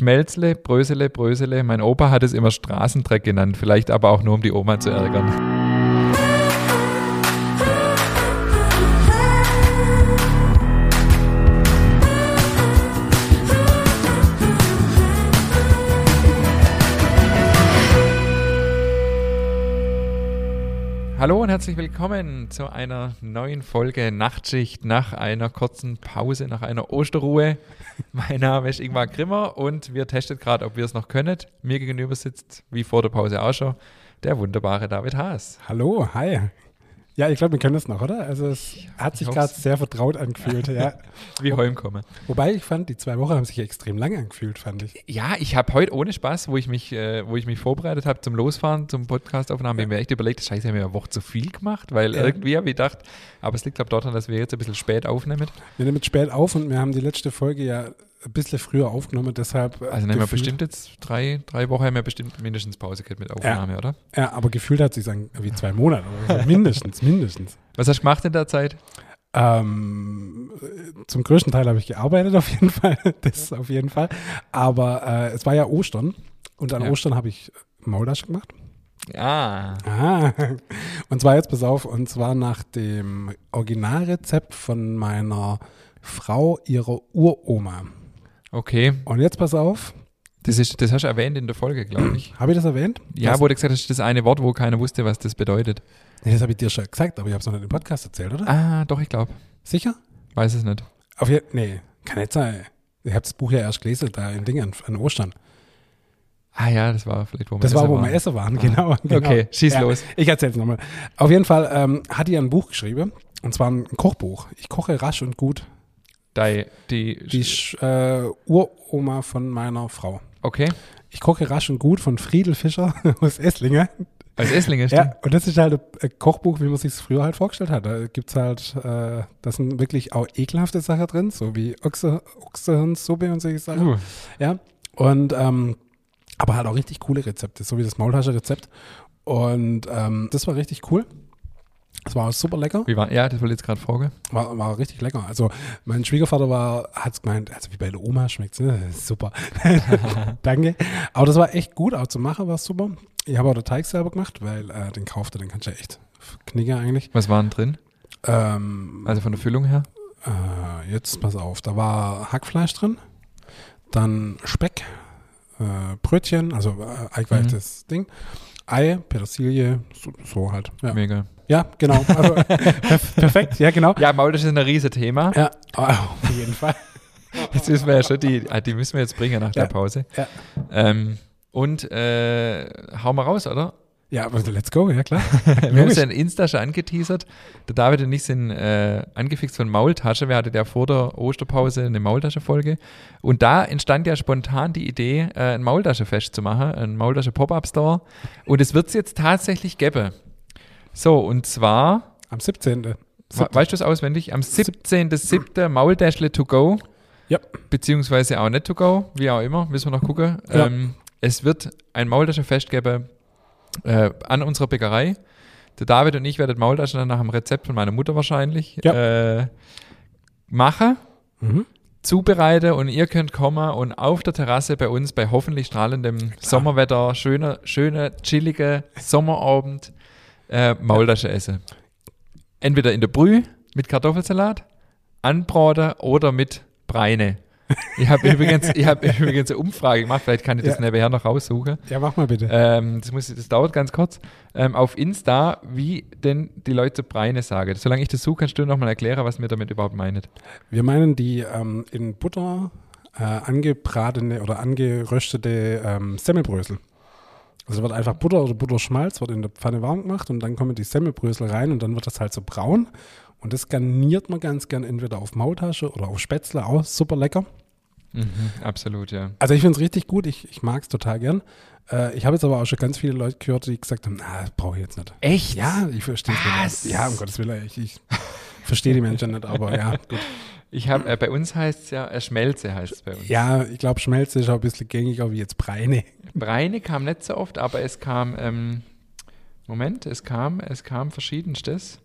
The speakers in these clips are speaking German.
Schmelzle, Brösele, Brösele. Mein Opa hat es immer Straßendreck genannt, vielleicht aber auch nur, um die Oma zu ärgern. Hallo und herzlich willkommen zu einer neuen Folge Nachtschicht nach einer kurzen Pause, nach einer Osterruhe. Mein Name ist Ingmar Grimmer und wir testen gerade, ob wir es noch können. Mir gegenüber sitzt, wie vor der Pause auch schon, der wunderbare David Haas. Hallo, hi. Ja, ich glaube, wir können das noch, oder? Also es hat sich gerade sehr vertraut angefühlt, ja. Wie heimkommen. Wobei ich fand, die zwei Wochen haben sich extrem lang angefühlt, fand ich. Ja, ich habe heute ohne Spaß, wo ich mich, äh, wo ich mich vorbereitet habe zum Losfahren, zum Podcastaufnahmen, ja. mir echt überlegt, scheiße, haben wir eine Woche zu viel gemacht, weil ja. irgendwie habe ich gedacht, aber es liegt glaube daran, dass wir jetzt ein bisschen spät aufnehmen. Wir nehmen spät auf und wir haben die letzte Folge ja ein bisschen früher aufgenommen, deshalb. Äh, also nehmen wir bestimmt jetzt drei, drei Wochen haben wir bestimmt mindestens Pause gehabt mit Aufnahme, ja. oder? Ja, aber gefühlt hat sich dann wie zwei Monate oder so. mindestens, mindestens. Was hast du gemacht in der Zeit? Ähm, zum größten Teil habe ich gearbeitet, auf jeden Fall. Das auf jeden Fall. Aber äh, es war ja Ostern und an ja. Ostern habe ich Maultaschen gemacht. Ah. ah. Und zwar jetzt, pass auf, und zwar nach dem Originalrezept von meiner Frau, ihrer Uroma. Okay. Und jetzt pass auf. Das, ist, das hast du erwähnt in der Folge, glaube ich. Habe ich das erwähnt? Ja, was? wo du gesagt hast, das eine Wort, wo keiner wusste, was das bedeutet. Nee, das habe ich dir schon gesagt, aber ich habe es noch nicht im Podcast erzählt, oder? Ah, doch, ich glaube. Sicher? Weiß es nicht. Auf je nee, kann nicht sein. Ich habe das Buch ja erst gelesen, da in Dingen, an Ostern. Ah ja, das war vielleicht, wo wir Das war, wo wir essen waren, ah. genau, genau. Okay, schieß ja, los. Ich erzähle es nochmal. Auf jeden Fall ähm, hat die ein Buch geschrieben, und zwar ein Kochbuch. Ich koche rasch und gut. Die, die, die äh, Uroma von meiner Frau. Okay. Ich koche rasch und gut von Friedel Fischer aus Esslingen. Als Esslinge, stimmt. Ja, und das ist halt ein Kochbuch, wie man sich es früher halt vorgestellt hat. Da gibt es halt, äh, da sind wirklich auch ekelhafte Sachen drin, so wie Ochse, Ochsehirnsuppe und solche Sachen. Uh. Ja, und, ähm, aber halt auch richtig coole Rezepte, so wie das Maultasche-Rezept. Und ähm, das war richtig cool. Das war super lecker. Wie war, ja, das wollte ich jetzt gerade fragen. War, war richtig lecker. Also mein Schwiegervater war, hat es gemeint, also wie bei der Oma schmeckt es, ne? super. Danke. Aber das war echt gut, auch zu machen war es super. Ich habe auch den Teig selber gemacht, weil äh, den kaufte, den kannst du ja echt knicken eigentlich. Was war denn drin? Ähm, also von der Füllung her? Äh, jetzt pass auf, da war Hackfleisch drin, dann Speck, äh, Brötchen, also äh, eingeweichtes mhm. Ding, Ei, Petersilie, so, so halt. Ja. Mega. Ja, genau. Also, perfekt, ja, genau. Ja, Maul, das ist ein riesiges Thema. Ja, oh, auf jeden Fall. Jetzt wissen wir ja schon, die, ah, die müssen wir jetzt bringen nach ja. der Pause. Ja. Ähm, und äh, hau mal raus, oder? Ja, also let's go, ja klar. wir haben uns ja in Insta schon angeteasert. Der David und ich sind äh, angefixt von Maultasche. Wir hatten ja vor der Osterpause eine Maultasche-Folge. Und da entstand ja spontan die Idee, äh, ein Maultaschefest zu machen, ein Maultasche-Pop-Up-Store. Und es wird es jetzt tatsächlich geben. So, und zwar. Am 17. Weißt du es auswendig? Am 17.07. Maultäschle to go. Ja. Beziehungsweise auch nicht to go, wie auch immer, müssen wir noch gucken. Ja. Ähm, es wird ein Maultaschenfest geben äh, an unserer Bäckerei. Der David und ich werden Maultaschen dann nach dem Rezept von meiner Mutter wahrscheinlich ja. äh, machen. Mhm zubereite und ihr könnt kommen und auf der Terrasse bei uns bei hoffentlich strahlendem Klar. Sommerwetter, schöner, schöner, chilliger Sommerabend äh, Maultasche essen. Entweder in der Brühe mit Kartoffelsalat, anbraten oder mit Breine. Ich habe übrigens, hab übrigens eine Umfrage gemacht, vielleicht kann ich das ja. nebenher noch raussuchen. Ja, mach mal bitte. Ähm, das, muss, das dauert ganz kurz. Ähm, auf Insta, wie denn die Leute Breine sagen. Solange ich das suche, kannst du nochmal erklären, was wir damit überhaupt meinen. Wir meinen die ähm, in Butter äh, angebratene oder angeröstete ähm, Semmelbrösel. Also wird einfach Butter oder Butterschmalz wird in der Pfanne warm gemacht und dann kommen die Semmelbrösel rein und dann wird das halt so braun. Und das garniert man ganz gern entweder auf Maultasche oder auf Spätzle, auch super lecker. Mhm, absolut, ja. Also ich finde es richtig gut, ich, ich mag es total gern. Äh, ich habe jetzt aber auch schon ganz viele Leute gehört, die gesagt haben, na, das brauche ich jetzt nicht. Echt? Ja, ich verstehe es nicht. Ja, um Gottes Willen, ich, ich verstehe die Menschen nicht, aber ja, gut. Ich habe, äh, bei uns heißt es ja, äh, Schmelze heißt es bei uns. Ja, ich glaube, Schmelze ist auch ein bisschen gängiger wie jetzt Breine. Breine kam nicht so oft, aber es kam, ähm, Moment, es kam, es kam verschiedenstes.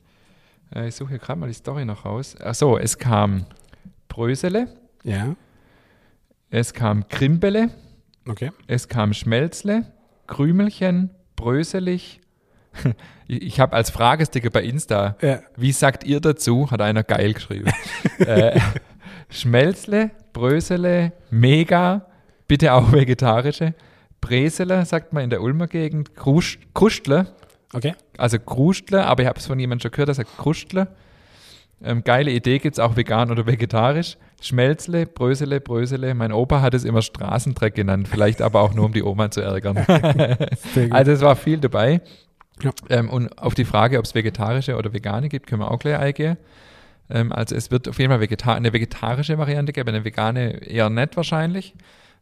Äh, ich suche hier gerade mal die Story noch raus. Achso, es kam Brösele. Ja. Es kam Krimbele. Okay. Es kam Schmelzle, Krümelchen, Bröselig. Ich, habe als Fragesticker bei Insta, Ja. wie sagt ihr dazu? Hat einer geil geschrieben. äh, Schmelzle, Brösele, Mega, bitte auch vegetarische. Bresele, sagt man in der Ulmer Gegend. Krust, Krustle, Okay. also Krustle, aber ich habe es von jemandem schon gehört, der sagt Krustle. Ähm, geile Idee, gibt es auch vegan oder vegetarisch. Schmelzle, Brösele, Brösele. Mein Opa hat es immer Straßendreck genannt, vielleicht aber auch nur, um die Oma zu ärgern. Also es war viel dabei. Ja. Ähm, und auf die Frage, ob es vegetarische oder vegane gibt, können wir auch gleich eingehen. Ähm, also es wird auf jeden Fall Vegeta eine vegetarische Variante geben, eine vegane eher nicht wahrscheinlich.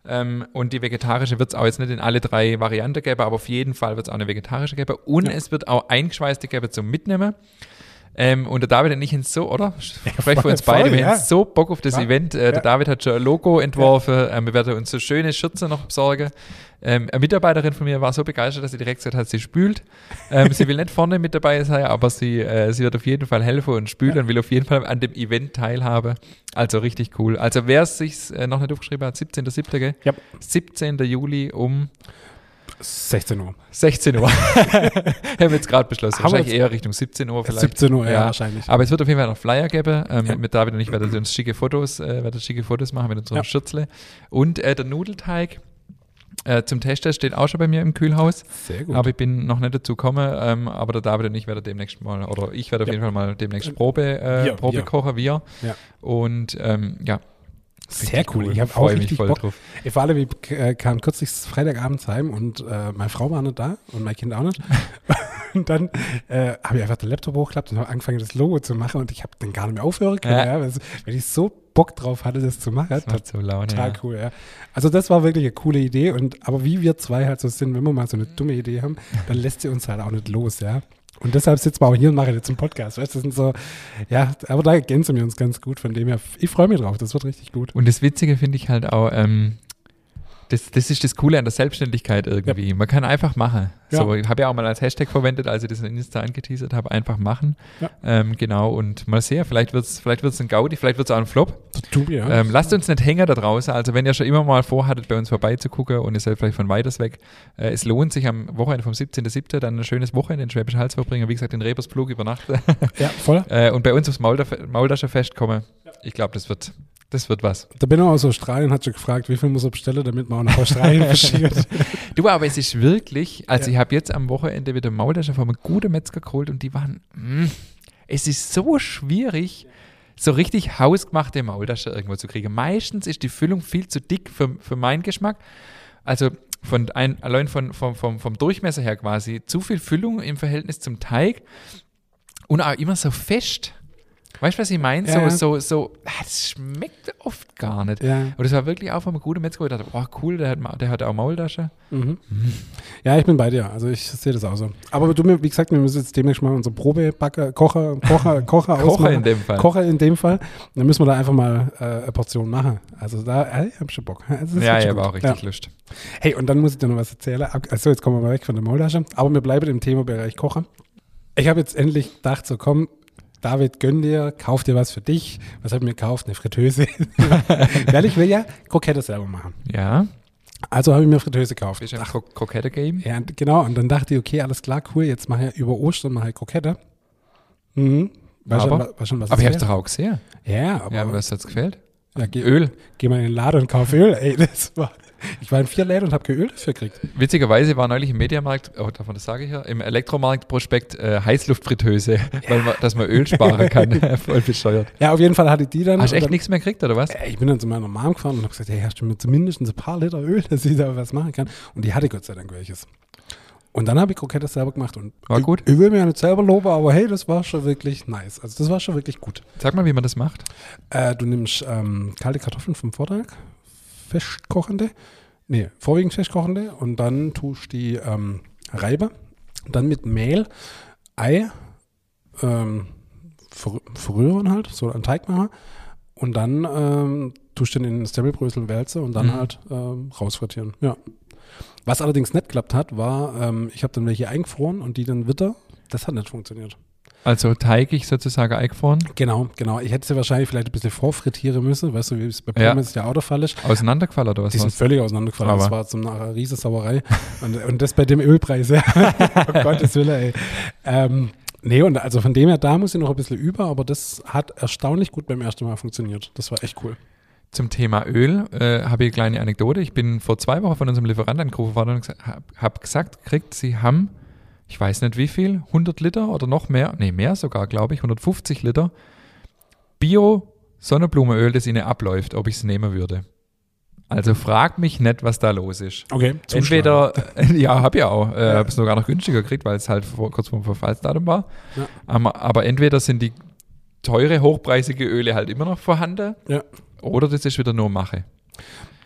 Ähm, und die vegetarische wird es auch jetzt nicht in alle drei Varianten geben, aber auf jeden Fall wird es auch eine vegetarische geben. Und Ja. es wird auch eingeschweißte geben zum Mitnehmen. Ähm, und der David und ich haben so, oder? Spreche für uns beide, voll, wir haben ja. so Bock auf das Ja. Event. Äh, Der Ja. David hat schon ein Logo entworfen. Ähm, wir werden uns so schöne Schürze noch besorgen. Ähm, eine Mitarbeiterin von mir war so begeistert, dass sie direkt gesagt hat, sie spült. Ähm, sie will nicht vorne mit dabei sein, aber sie, äh, sie wird auf jeden Fall helfen und spülen und will auf jeden Fall an dem Event teilhaben. Also richtig cool. Also wer es sich äh, noch nicht aufgeschrieben hat, 17.07. gell? Ja. 17. Juli um 16 Uhr. 16 Uhr. Haben wir jetzt gerade beschlossen. Haben Wahrscheinlich eher Richtung 17 Uhr vielleicht. 17 Uhr, ja, Ja. wahrscheinlich. Aber es wird auf jeden Fall noch Flyer geben. Ähm, Ja. Mit David und ich werden uns schicke Fotos, äh, werden schicke Fotos machen mit unserem Ja. Schürzle. Und äh, der Nudelteig äh, zum Testen steht auch schon bei mir im Kühlhaus. Sehr gut. Aber ich bin noch nicht dazu gekommen. Ähm, aber der David und ich werden demnächst mal, oder ich werde auf Ja. jeden Fall mal demnächst Probe, äh, Wir, Probe wir. kochen, wir. Ja. Und ähm, ja. Sehr richtig cool. Ich habe auch richtig voll Bock. drauf. Ich vor allem, ich äh, kam kürzlich Freitagabends heim und äh, meine Frau war nicht da und mein Kind auch nicht. und dann äh, habe ich einfach den Laptop hochgeklappt und habe angefangen, das Logo zu machen und ich habe dann gar nicht mehr aufhören können, Ja. ja. weil ich so Bock drauf hatte, das zu machen. Das macht so Laune. Total ja. cool, ja. Also das war wirklich eine coole Idee und aber wie wir zwei halt so sind, wenn wir mal so eine dumme Idee haben, dann lässt sie uns halt auch nicht los, ja. Und deshalb sitzen wir auch hier und machen jetzt einen Podcast, weißt das sind so, ja, aber da ergänzen wir uns ganz gut, von dem her, ich freue mich drauf, das wird richtig gut. Und das Witzige finde ich halt auch, ähm, das, das ist das Coole an der Selbstständigkeit irgendwie. Man kann einfach machen. Ja. So, ich habe ja auch mal als Hashtag verwendet, als ich das in Insta angeteasert habe, einfach machen. Ja. Ähm, genau, und mal sehen, vielleicht wird es vielleicht wird's ein Gaudi, vielleicht wird es auch ein Flop. Du, ja. Ähm, lasst uns nicht hängen da draußen. Also wenn ihr schon immer mal vorhattet, bei uns vorbeizugucken und ihr seid vielleicht von weiters weg, äh, es lohnt sich am Wochenende vom 17.07. dann ein schönes Wochenende in Schwäbisch Hall zu verbringen. Wie gesagt, in Rebersplug übernachten ja, voll. äh, und bei uns aufs Maulda- Maultaschenfest kommen. Ich glaube, das wird, das wird was. Da bin ich auch aus Australien, hat schon gefragt, wie viel muss er bestellen, damit man auch nach Australien verschickt. Du, aber es ist wirklich, also Ja. ich habe jetzt am Wochenende wieder Maultaschen von einem guten Metzger geholt und die waren, mm, es ist so schwierig, so richtig hausgemachte Maultasche irgendwo zu kriegen. Meistens ist die Füllung viel zu dick für, für meinen Geschmack. Also von ein, allein von, vom, vom, vom Durchmesser her quasi zu viel Füllung im Verhältnis zum Teig und auch immer so fest. Weißt du, was ich meine? Ja. So, so, so, ah, das schmeckt oft gar nicht. ja. Und das war wirklich auch von einem guten Metzger, wo ich dachte, boah, cool, der hat, der hat auch Maultasche. Mhm. Ja, ich bin bei dir. Also ich sehe das auch so. Aber du, mir- wie gesagt, wir müssen jetzt demnächst mal unsere Probebacker, Kocher, Kocher, Kocher Kocher in dem Fall. Kocher in dem Fall. Dann müssen wir da einfach mal äh, eine Portion machen. Also da, äh, ich hab schon Bock. Also ja, ja, war gut. auch richtig Lust. Hey, und dann muss ich dir noch was erzählen. Ab- Also jetzt kommen wir mal weg von der Maultasche. Aber wir bleiben im Themenbereich Kocher. Ich habe jetzt endlich gedacht, so komm, David, gönn dir, kauf dir was für dich. Was habe ich mir gekauft? Eine Fritteuse. Weil ich will ja Krokette selber machen. Ja, Also habe ich mir Fritteuse gekauft. bist du im Kro Krokette-Game? Ja, genau. Und dann dachte ich, okay, alles klar, cool, jetzt mache ich über Ostern mache ich Krokette. Mhm. Weißt Aber- schon, wa- weißt schon, was Aber ich hab's doch auch gesehen. Ja, aber Ja, aber was hat's gefällt? ja, geh, Öl. geh mal in den Laden und kauf Öl. Ey, das war, ich war in vier Läden und habe Öl dafür gekriegt. Witzigerweise war neulich im Mediamarkt, oh, davon das sage ich ja, im Elektromarkt-Prospekt äh, Heißluftfritteuse, weil man, dass man Öl sparen kann. Voll bescheuert. Ja, auf jeden Fall hatte ich die dann. Hast du echt nichts mehr gekriegt, oder was? Ey, Ich bin dann zu meiner Mom gefahren und habe gesagt, hey, hast du mir zumindest ein paar Liter Öl, dass ich da was machen kann? Und die hatte Gott sei Dank welches. Und dann habe ich Krokette selber gemacht und War ich, gut? Ich will mir ja nicht selber loben, aber hey, das war schon wirklich nice. Also das war schon wirklich gut. Sag mal, wie man das macht. Äh, du nimmst ähm, kalte Kartoffeln vom Vortag, festkochende, nee, vorwiegend festkochende und dann tust die ähm, reiben, dann mit Mehl, Ei, ähm, ver verrühren halt, so einen Teig machen und dann ähm, tust du den in den Stembelbrösel wälze und dann Mhm. halt ähm, rausfrittieren, ja. Was allerdings nicht geklappt hat, war, ähm, ich habe dann welche eingefroren und die dann Witter, das hat nicht funktioniert. Also teigig sozusagen eingefroren. Genau, genau. Ich hätte sie wahrscheinlich vielleicht ein bisschen vorfrittieren müssen, weißt du, wie es bei Ja. Pommes ja auch der Fall ist. Auseinandergefallen oder was Die sind war's? völlig auseinandergefallen. Aber- Das war zum nachher eine riesen Sauerei. und, und das bei dem Ölpreis, ja. oh Gottes Willen, ey. Ähm, nee, und also von dem her, da muss ich noch ein bisschen über, aber das hat erstaunlich gut beim ersten Mal funktioniert. Das war echt cool. Zum Thema Öl äh, habe ich eine kleine Anekdote. Ich bin vor zwei Wochen von unserem Lieferanten angerufen worden und habe hab gesagt, kriegt, sie haben, ich weiß nicht wie viel, 100 Liter oder noch mehr, nee, mehr sogar, glaube ich, 150 Liter Bio-Sonnenblumenöl, das ihnen abläuft, ob ich es nehmen würde. Also frag mich nicht, was da los ist. Okay, Entweder, äh, ja, habe ich auch, äh, habe es sogar noch günstiger gekriegt, weil es halt vor, kurz vor dem Verfallsdatum war. Ja. Aber, aber entweder sind die teure, hochpreisige Öle halt immer noch vorhanden Ja. oder das ist wieder nur Mache.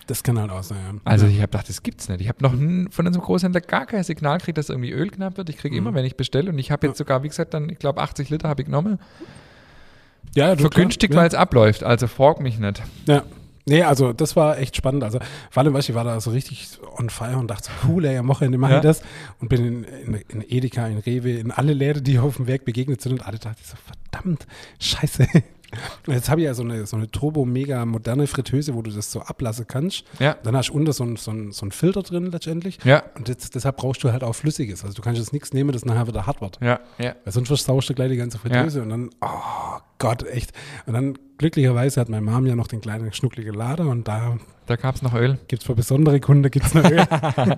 Das kann halt auch sein, ja. Also ich habe gedacht, das gibt's nicht. Ich habe noch von unserem Großhändler gar kein Signal gekriegt, dass irgendwie Öl knapp wird. Ich kriege immer, wenn ich bestelle und ich habe jetzt sogar, wie gesagt, dann, ich glaube 80 Liter habe ich genommen. ja, du, Vergünstigt, weil es abläuft. Also frag mich nicht. Ja. ja. Nee, also das war echt spannend. Also vor allem, ich war da so richtig on fire und dachte, so, cool, ey, am Wochenende mache Ja. ich das. Und bin in, in, in Edeka, in Rewe, in alle Läden, die auf dem Weg begegnet sind und alle dachte ich so, verdammt, scheiße. Jetzt habe ich ja so eine, so eine turbo-mega moderne Fritteuse, wo du das so ablassen kannst. Ja. Dann hast du unten so ein, so ein, so ein Filter drin letztendlich. Ja. Und jetzt, deshalb brauchst du halt auch Flüssiges. Also du kannst jetzt nichts nehmen, das nachher wieder hart wird. Ja, ja. Weil sonst versaust du gleich die ganze Fritteuse und dann, oh Gott, echt. Und dann glücklicherweise hat meine Mom ja noch den kleinen schnuckligen Lader und da Da gab's noch Öl. gibt es für besondere Kunden gibt's noch Öl.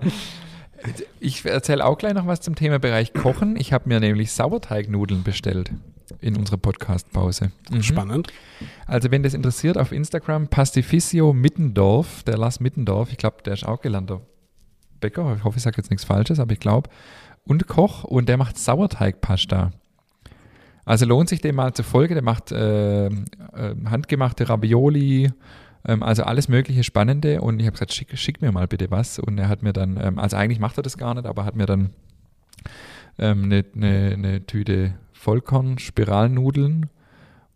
Ich erzähle auch gleich noch was zum Thema Bereich Kochen. Ich habe mir nämlich Sauerteignudeln bestellt in unserer Podcast-Pause. Mhm. Spannend. Also wenn das interessiert, auf Instagram Pastificio Mittendorf, der Lars Mittendorf, ich glaube, der ist auch gelernter Bäcker, ich hoffe, ich sage jetzt nichts Falsches, aber ich glaube, und Koch und der macht Sauerteigpasta. Also lohnt sich dem mal zu folgen, der macht äh, äh, handgemachte Ravioli, ähm, also alles mögliche Spannende und ich habe gesagt, schick, schick mir mal bitte was und er hat mir dann, ähm, also eigentlich macht er das gar nicht, aber hat mir dann ähm, eine, eine, eine Tüte Vollkorn-Spiralnudeln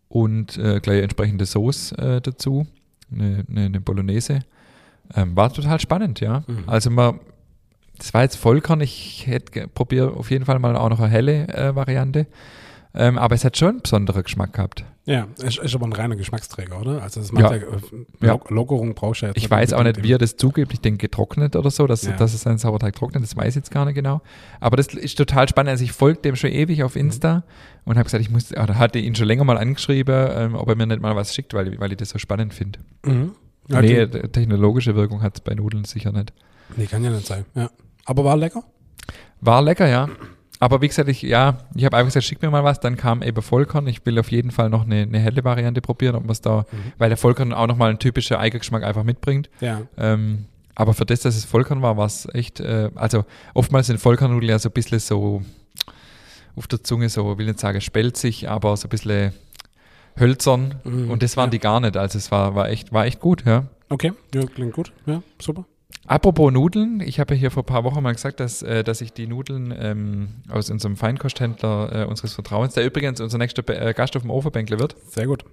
und äh, gleich entsprechende Sauce äh, dazu, eine, eine, eine Bolognese. Ähm, war total spannend, ja. Mhm. Also man, das war jetzt Vollkorn, ich hätte probiert auf jeden Fall mal auch noch eine helle äh, Variante. Ähm, aber es hat schon einen besonderen Geschmack gehabt. Ja, ist, ist aber ein reiner Geschmacksträger, oder? Also das macht Ja. ja, äh, Lockerung brauchst du ja jetzt Ich weiß auch nicht, wie er das zugibt. Ich denke getrocknet oder so, dass, Ja. dass es seinen Sauerteig trocknet. Das weiß ich jetzt gar nicht genau. Aber das ist total spannend. Also ich folge dem schon ewig auf Insta und habe gesagt, ich muss, oder hatte ihn schon länger mal angeschrieben, ähm, ob er mir nicht mal was schickt, weil, weil ich das so spannend finde. Mhm. Ja, nee, technologische Wirkung hat es bei Nudeln sicher nicht. nee, kann ja nicht sein. Ja. Aber war lecker? War lecker, ja. Aber wie gesagt, ich, ja, ich habe einfach gesagt, schick mir mal was. Dann kam eben Vollkorn. Ich will auf jeden Fall noch eine, eine helle Variante probieren, ob man es da, weil der Vollkorn auch nochmal einen typischen Eigengeschmack einfach mitbringt. Ja. Ähm, aber für das, dass es Vollkorn war, war es echt, äh, also oftmals sind Vollkornnudeln ja so ein bisschen so auf der Zunge so, will nicht sagen spelzig, aber so ein bisschen hölzern. Mhm. Und das waren Ja. die gar nicht. Also es war, war echt, war echt gut, ja. Okay, ja, klingt gut. Ja, super. Apropos Nudeln, ich habe ja hier vor ein paar Wochen mal gesagt, dass, äh, dass ich die Nudeln ähm, aus unserem Feinkosthändler äh, unseres Vertrauens, der übrigens unser nächster Be- äh, Gast auf dem Ofenbänkler wird, Sehr gut.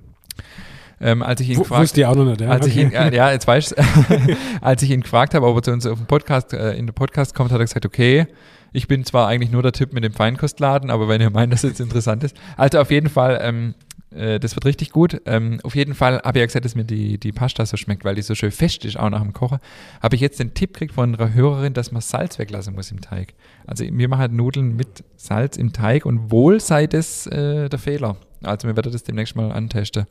ähm, als ich ihn gefragt wusste ich auch noch nicht. Ja, als ich okay. ihn, ja, ja, jetzt weißt du, als ich ihn gefragt habe, ob er zu uns auf dem Podcast, äh, in den Podcast kommt, hat er gesagt, okay, ich bin zwar eigentlich nur der Typ mit dem Feinkostladen, aber wenn ihr meint, dass es interessant ist. Also auf jeden Fall, ähm, äh, das wird richtig gut. Ähm, auf jeden Fall habe ich ja gesagt, dass mir die, die Pasta so schmeckt, weil die so schön fest ist, auch nach dem Kochen. Habe ich jetzt den Tipp gekriegt von einer Hörerin, dass man Salz weglassen muss im Teig. Also wir machen halt Nudeln mit Salz im Teig und wohl sei das äh, der Fehler. Also wir werden das demnächst mal antesten.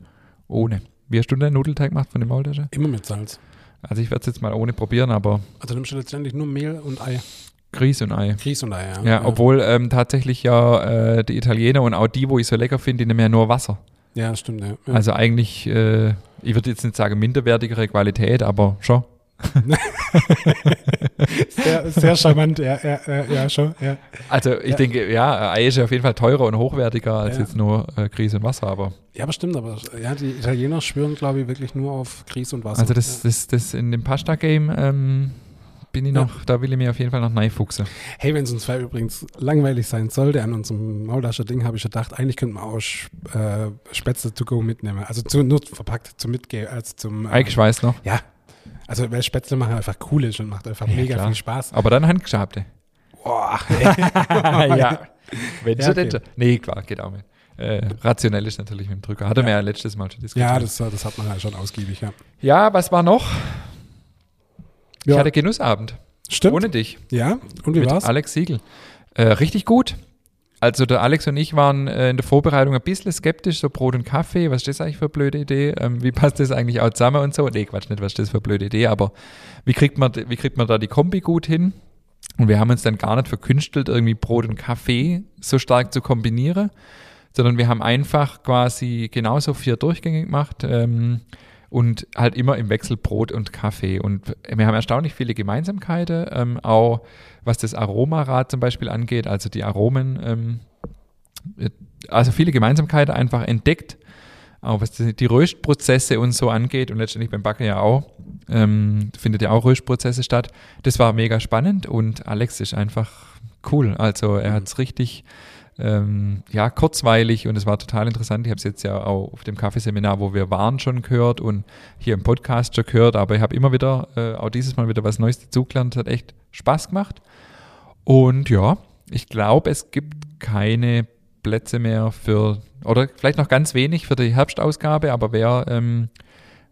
Ohne. Wie hast du den Nudelteig gemacht von dem Maultasche? Immer mit Salz. Also ich werde es jetzt mal ohne probieren, aber Also nimmst du letztendlich nur Mehl und Ei. Grieß und Ei. Grieß und Ei, ja. Ja, obwohl ähm, tatsächlich ja äh, die Italiener und auch die, wo ich so lecker finde, die nehmen ja nur Wasser. Ja, stimmt, ja. ja. Also eigentlich, äh, ich würde jetzt nicht sagen minderwertigere Qualität, aber schon. sehr, sehr charmant, ja, ja, ja, ja, schon, ja. Also ich Ja. denke, ja, Ei ist ja auf jeden Fall teurer und hochwertiger als Ja. jetzt nur äh, Grieß und Wasser, aber Ja, aber stimmt, aber ja, die Italiener schwören, glaube ich, wirklich nur auf Grieß und Wasser. also das, das, das in dem Pasta-Game ähm, bin ich Ja. noch, da will ich mir auf jeden Fall noch reinfuchsen. Hey, wenn es uns zwei übrigens langweilig sein sollte an unserem Maultascher-Ding, habe ich gedacht, eigentlich könnte man auch äh, Spätzle to go mitnehmen. Also zu, nur verpackt zum Mitgehen, als zum. Äh, Eigeschweißt noch. ja. Also, weil Spätzle machen einfach cool ist und macht einfach Ja, mega klar. viel Spaß. Aber dann handgeschabte. Boah. ja. Wenn Ja, okay. denn. Nee, klar, geht auch mit. äh, rationell ist natürlich mit dem Drücker. Hatte ja. wir ja letztes Mal schon diskutiert. Ja, das, das hat man ja schon ausgiebig, ja. Ja, was war noch? Ich hatte Genussabend. Stimmt. Ohne dich. Ja, und wie mit war's? Alex Siegel. Äh, richtig gut. Also der Alex und ich waren äh, in der Vorbereitung ein bisschen skeptisch, so Brot und Kaffee, was ist das eigentlich für eine blöde Idee? Ähm, wie passt das eigentlich auch zusammen und so? Nee, Quatsch, nicht, was ist das für eine blöde Idee, aber wie kriegt man, wie kriegt man da die Kombi gut hin? Und wir haben uns dann gar nicht verkünstelt, irgendwie Brot und Kaffee so stark zu kombinieren, sondern wir haben einfach quasi genauso vier Durchgänge gemacht. Ähm, und halt immer im Wechsel Brot und Kaffee. Und wir haben erstaunlich viele Gemeinsamkeiten, ähm, auch was das Aromarad zum Beispiel angeht, also die Aromen, ähm, äh, also viele Gemeinsamkeiten einfach entdeckt, auch was die, Röstprozesse und so angeht und letztendlich beim Backen ja auch, ähm, findet ja auch Röstprozesse statt. Das war mega spannend und Alex ist einfach cool. Also er hat es richtig ähm, ja, kurzweilig und es war total interessant. Ich habe es jetzt ja auch auf dem Kaffeeseminar, wo wir waren, schon gehört und hier im Podcast schon gehört, aber ich habe immer wieder, äh, auch dieses Mal wieder was Neues dazugelernt. Hat echt Spaß gemacht. Und ja, ich glaube, es gibt keine Plätze mehr für, oder vielleicht noch ganz wenig für die Herbstausgabe, aber wer, ähm,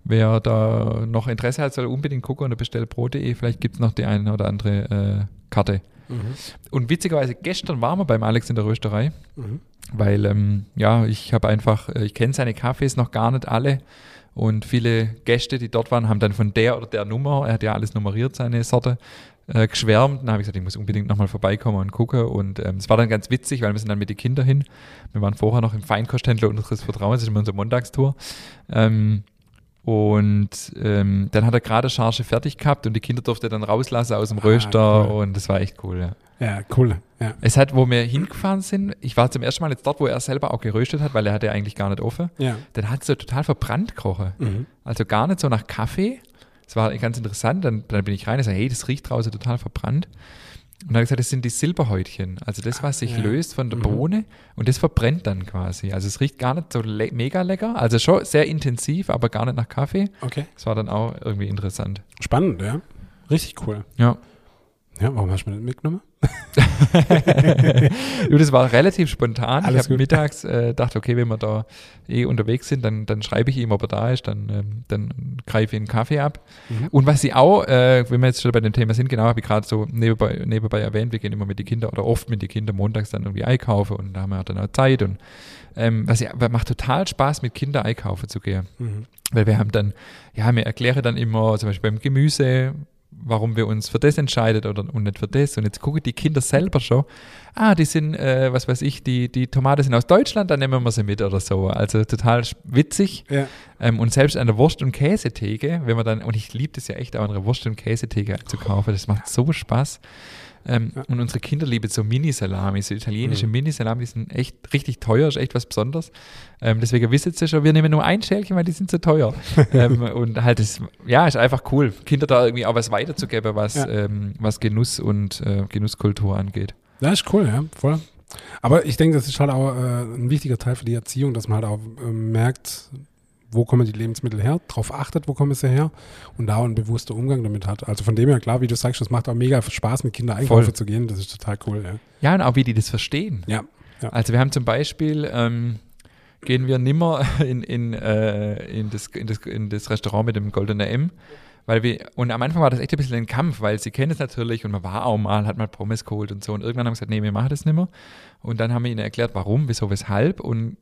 wer da noch Interesse hat, soll unbedingt gucken unter bestellbrot.de. Vielleicht gibt es noch die eine oder andere äh, Karte. Mhm. Und witzigerweise, gestern waren wir beim Alex in der Rösterei, mhm. weil, ähm, ja, ich habe einfach, äh, ich kenne seine Kaffees noch gar nicht alle. Und viele Gäste, die dort waren, haben dann von der oder der Nummer, er hat ja alles nummeriert, seine Sorte, äh, geschwärmt. Dann habe ich gesagt, ich muss unbedingt nochmal vorbeikommen und gucken. Und ähm, es war dann ganz witzig, weil wir sind dann mit den Kindern hin. Wir waren vorher noch im Feinkosthändler unseres Vertrauens, das ist immer unsere Montagstour. Ähm, und ähm, dann hat er gerade Charge fertig gehabt und die Kinder durfte dann rauslassen aus dem ah, Röster cool. und das war echt cool, ja. Ja, cool. Ja. Es hat, wo wir hingefahren sind, ich war zum ersten Mal jetzt dort, wo er selber auch geröstet hat, weil er hatte ja eigentlich gar nicht offen. Ja. Dann hat es so total verbrannt gerochen. Mhm. Also gar nicht so nach Kaffee. Das war ganz interessant. Dann, dann bin ich rein und sage, hey, das riecht draußen total verbrannt. Und er hat gesagt, das sind die Silberhäutchen. Also das, was sich ja. löst von der mhm. Bohne und das verbrennt dann quasi. Also es riecht gar nicht so le mega lecker. Also schon sehr intensiv, aber gar nicht nach Kaffee. Okay. Das war dann auch irgendwie interessant. Spannend, ja. Richtig cool. Ja. Ja, warum hast du mir das mitgenommen? du, das war relativ spontan. Alles ich habe mittags äh, gedacht, okay, wenn wir da eh unterwegs sind, dann, dann schreibe ich ihm, ob er da ist, dann, ähm, dann greife ich einen Kaffee ab. Mhm. Und was sie auch, äh, wenn wir jetzt schon bei dem Thema sind, genau, habe ich gerade so nebenbei, nebenbei erwähnt, wir gehen immer mit den Kindern oder oft mit den Kindern montags dann irgendwie einkaufen und da haben wir dann auch Zeit und ähm, was ja, macht total Spaß, mit Kindern einkaufen zu gehen. Mhm. Weil wir haben dann, ja, wir erklären dann immer, zum Beispiel beim Gemüse, warum wir uns für das entscheidet oder und nicht für das. Und jetzt gucken die Kinder selber schon, ah, die sind, äh, was weiß ich, die, die Tomaten sind aus Deutschland, dann nehmen wir sie mit oder so. Also total witzig. Ja. Ähm, und selbst an der Wurst- und Käsetheke, wenn man dann, und ich liebe das ja echt, auch an der Wurst- und Käsetheke zu kaufen, das macht so Spaß. Ähm, ja. Und unsere Kinder lieben so Mini-Salami, so italienische mhm. Mini-Salami, die sind echt richtig teuer, ist echt was Besonderes. Ähm, deswegen wisst ihr schon, wir nehmen nur ein Schälchen, weil die sind so teuer. ähm, und halt, das, ja, ist einfach cool, Kinder da irgendwie auch was weiterzugeben, was, ja. ähm, was Genuss und äh, Genusskultur angeht. Ja, ist cool, ja, voll. Aber ich denke, das ist halt auch äh, ein wichtiger Teil für die Erziehung, dass man halt auch äh, merkt, wo kommen die Lebensmittel her, darauf achtet, wo kommen sie her und da einen bewussten Umgang damit hat. Also von dem her, klar, wie du sagst, das macht auch mega Spaß, mit Kindern einkaufen zu gehen. Das ist total cool, ja. Ja, und auch wie die das verstehen. Ja. ja. Also wir haben zum Beispiel, ähm, gehen wir nimmer in, in, äh, in, das, in, das, in das Restaurant mit dem goldenen M, weil wir, und am Anfang war das echt ein bisschen ein Kampf, weil sie kennen es natürlich und man war auch mal, hat mal Pommes geholt und so und irgendwann haben wir gesagt, nee, wir machen das nicht mehr. Und dann haben wir ihnen erklärt, warum, wieso, weshalb und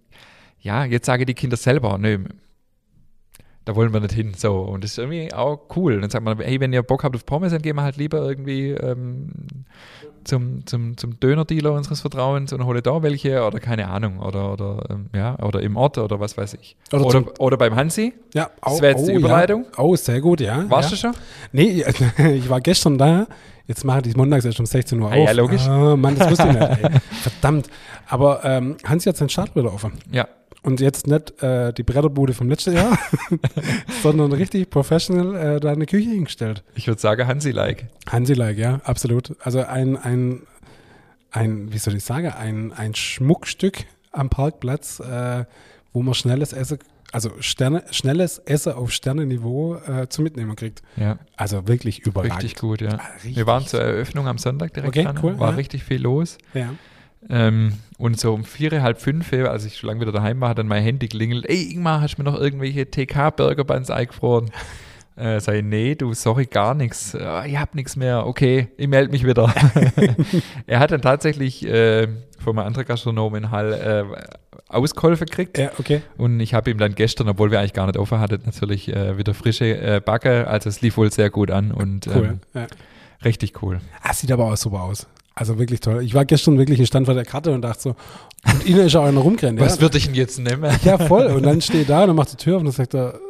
ja, jetzt sagen die Kinder selber, nö, da wollen wir nicht hin. So, und das ist irgendwie auch cool. dann sagt man, hey, wenn ihr Bock habt auf Pommes, dann gehen wir halt lieber irgendwie ähm, zum, zum, zum Döner-Dealer unseres Vertrauens und hole da welche oder keine Ahnung. Oder, oder ähm, ja, oder im Ort oder was weiß ich. Oder, oder, oder beim Hansi. Ja, auch, das wäre jetzt oh, die Überleitung. Ja. Oh, sehr gut, ja. Warst ja. du schon? Nee, ich war gestern da. Jetzt machen die montags erst um 16 Uhr auf. Ja, logisch. Ah, Mann, das wusste ich nicht. Ey. Verdammt. Aber ähm, Hansi hat seinen Start wieder offen. Ja. Und jetzt nicht äh, die Bretterbude vom letzten Jahr, sondern richtig professional äh, da eine Küche hingestellt. Ich würde sagen Hansi-like. Hansi-like, ja, absolut. Also ein, ein, ein, wie soll ich sagen, ein, ein Schmuckstück am Parkplatz, äh, wo man schnelles Essen, also Sterne, schnelles Essen auf Sternenniveau äh, zu mitnehmen kriegt. Ja. Also wirklich überragend. Richtig gut, ja. Ah, richtig Wir waren zur Eröffnung am Sonntag direkt okay, dran. Cool, War ja. richtig viel los. Ja. Ähm, und so um vier, halb fünf, als ich schon lange wieder daheim war, hat dann mein Handy klingelt. Ey, Ingmar, hast du mir noch irgendwelche TK-Burger-Buns eingefroren? Äh, sag ich, nee, du, sorry, gar nichts. Äh, ich hab nichts mehr. Okay, ich melde mich wieder. er hat dann tatsächlich äh, von einem anderen Gastronomen in Hall äh, Auskäufe gekriegt. Ja, okay. Und ich habe ihm dann gestern, obwohl wir eigentlich gar nicht offen hatten, natürlich äh, wieder frische äh, Backe. Also es lief wohl sehr gut an und Cool. ähm, Ja. richtig cool. Ah, sieht aber auch super aus. Also wirklich toll. Ich war gestern wirklich im Stand vor der Karte und dachte so, und Ihnen ist ja auch einer rumgerannt. Was ja? würde ich denn jetzt nehmen? Ja, voll. Und dann steht da und dann macht die Tür auf und dann sagt er,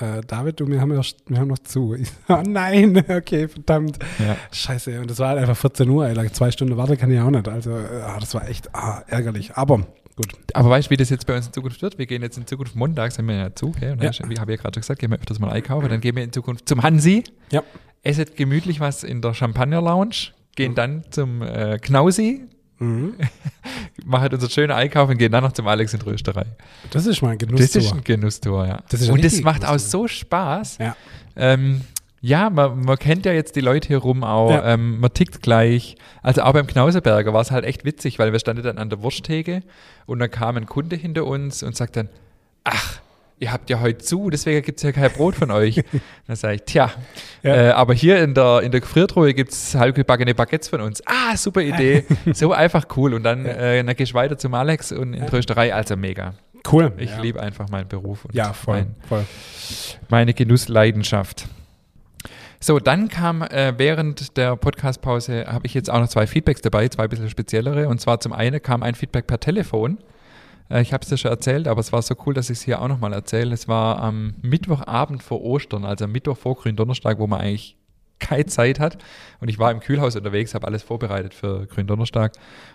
äh, David, du, wir haben, ja, wir haben noch zu. Ich, oh nein, okay, verdammt. Ja. Scheiße. Und das war halt einfach 14 Uhr, ey. Zwei Stunden warte kann ich auch nicht. Also, ah, das war echt ah, ärgerlich. Aber gut. Aber weißt du, wie das jetzt bei uns in Zukunft wird? Wir gehen jetzt in Zukunft montags, haben wir ja zu, gell? Und Ja. dann, wie habe ich ja gerade schon gesagt, gehen wir öfters mal einkaufen. Dann gehen wir in Zukunft zum Hansi, Ja. essen gemütlich was in der Champagner Lounge, gehen dann zum äh, Knausi, Mhm. machen unseren schönen Einkauf und gehen dann noch zum Alex in Rösterei. Das ist mein Das Genusstour. ist ein Genusstour, ja. Das ein und das macht auch so Spaß. Ja. Ähm, ja, man, man kennt ja jetzt die Leute hier rum auch, Ja. ähm, man tickt gleich. Also auch beim Knauseberger war es halt echt witzig, weil wir standen dann an der Wursttheke und dann kam ein Kunde hinter uns und sagt dann, ach, ihr habt ja heute zu, deswegen gibt's ja kein Brot von euch. dann sage ich, tja, Ja. äh, aber hier in der, in der Gefriertruhe gibt's halbgebackene Baguettes von uns. Ah, super Idee. so einfach cool. Und dann, äh, dann gehst du weiter zum Alex und in die Rösterei, also mega. Cool. Ich ja. liebe einfach meinen Beruf und Ja, voll. mein, voll. meine Genussleidenschaft. So, dann kam äh, während der Podcastpause, habe ich jetzt auch noch zwei Feedbacks dabei, zwei bisschen speziellere. Und zwar zum einen kam ein Feedback per Telefon. Äh, ich habe es dir schon erzählt, aber es war so cool, dass ich es hier auch nochmal erzähle. Es war am Mittwochabend vor Ostern, also am Mittwoch vor Gründonnerstag, wo man eigentlich keine Zeit hat. Und ich war im Kühlhaus unterwegs, habe alles vorbereitet für Gründonnerstag.